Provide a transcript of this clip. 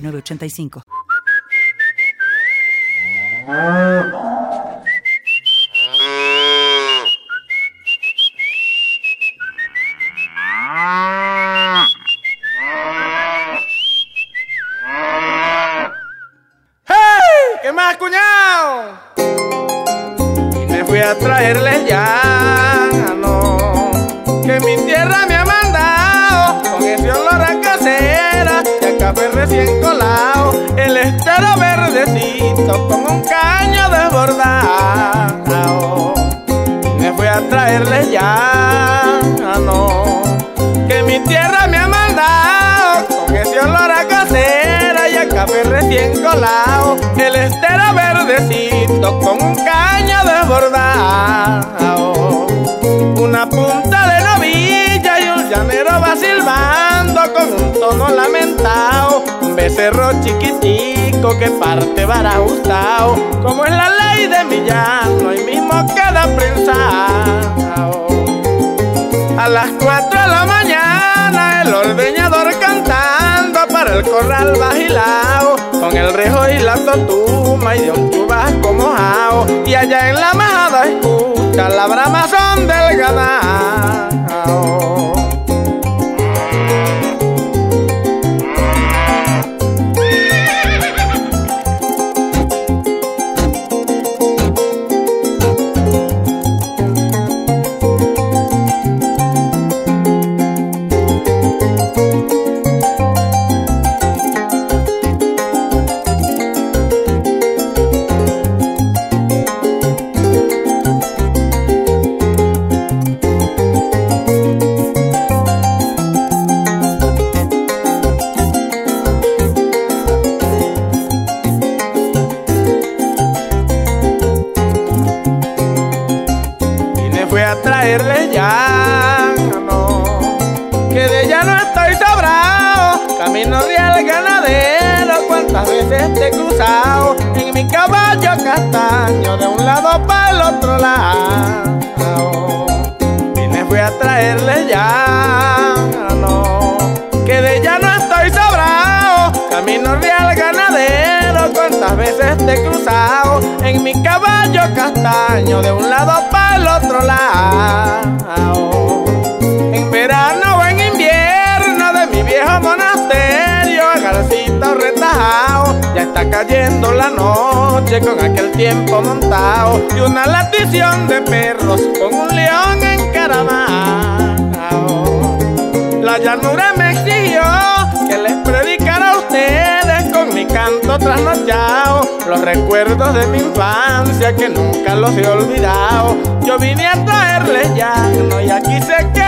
985. ¡Hey! ¿Qué más, cuñado? Me fui a traerles ya, con un caño desbordado. Me fui a traerles ya, no, que mi tierra me ha mandado con ese olor a casera y a café recién colado, el estero verdecito con un caño desbordado. Una punta de novilla y un llanero va silbando con un tono lamentado. Un becerro chiquitico que parte para ajustado. Como es la ley de mi llano y mismo queda prensado. A las cuatro de la mañana el ordeñador cantando para el corral bajilao con el rejo y la totuma y de un chubasco mojao y allá en la majada escucha la bramazón del ganado. Y me fui a traerle ya, no, que de ella no estoy sobrado. Camino real ganadero, cuántas veces te he cruzado en mi caballo castaño de un lado para el otro lado. Me fui a traerle ya, no, que de ella no estoy sobrado. Camino real ganadero, cuántas veces te he cruzado en mi caballo castaño de un lado para el otro lado. Ya está cayendo la noche con aquel tiempo montado y una latición de perros con un león encaramado. La llanura me exigió que les predicara a ustedes con mi canto trasnochado los recuerdos de mi infancia que nunca los he olvidado. Yo vine a traerles llano y aquí se queda